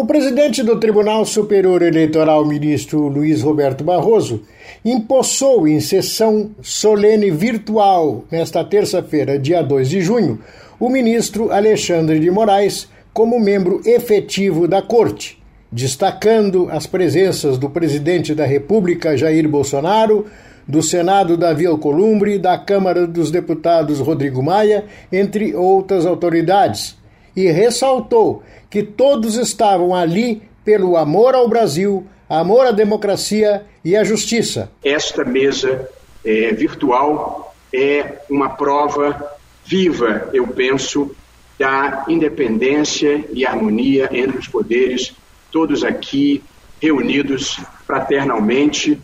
O presidente do Tribunal Superior Eleitoral, ministro Luiz Roberto Barroso, empossou em sessão solene virtual, nesta terça-feira, dia 2 de junho, o ministro Alexandre de Moraes como membro efetivo da Corte, destacando as presenças do presidente da República, Jair Bolsonaro, do Senado, Davi Alcolumbre, da Câmara dos Deputados, Rodrigo Maia, entre outras autoridades, e ressaltou que todos estavam ali pelo amor ao Brasil, amor à democracia e à justiça. Esta mesa é, virtual é uma prova viva, eu penso, da independência e harmonia entre os poderes, todos aqui reunidos fraternalmente,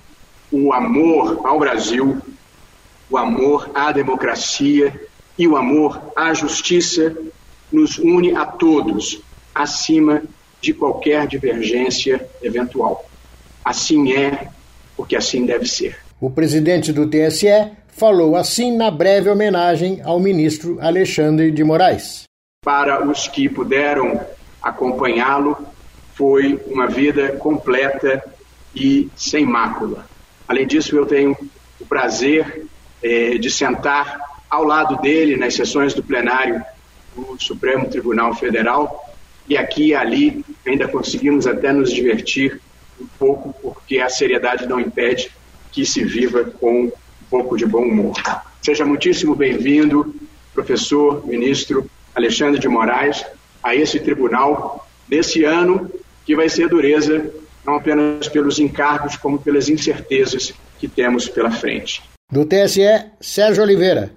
o amor ao Brasil, o amor à democracia e o amor à justiça nos une a todos, acima de qualquer divergência eventual. Assim é, porque assim deve ser. O presidente do TSE falou assim na breve homenagem ao ministro Alexandre de Moraes. Para os que puderam acompanhá-lo, foi uma vida completa e sem mácula. Além disso, eu tenho o prazer eh, de sentar ao lado dele nas sessões do plenário do Supremo Tribunal Federal e aqui e ali ainda conseguimos até nos divertir um pouco, porque a seriedade não impede que se viva com um pouco de bom humor. Seja muitíssimo bem-vindo, professor, ministro Alexandre de Moraes, a esse tribunal nesse ano que vai ser dureza não apenas pelos encargos, como pelas incertezas que temos pela frente. Do TSE, Sérgio Oliveira.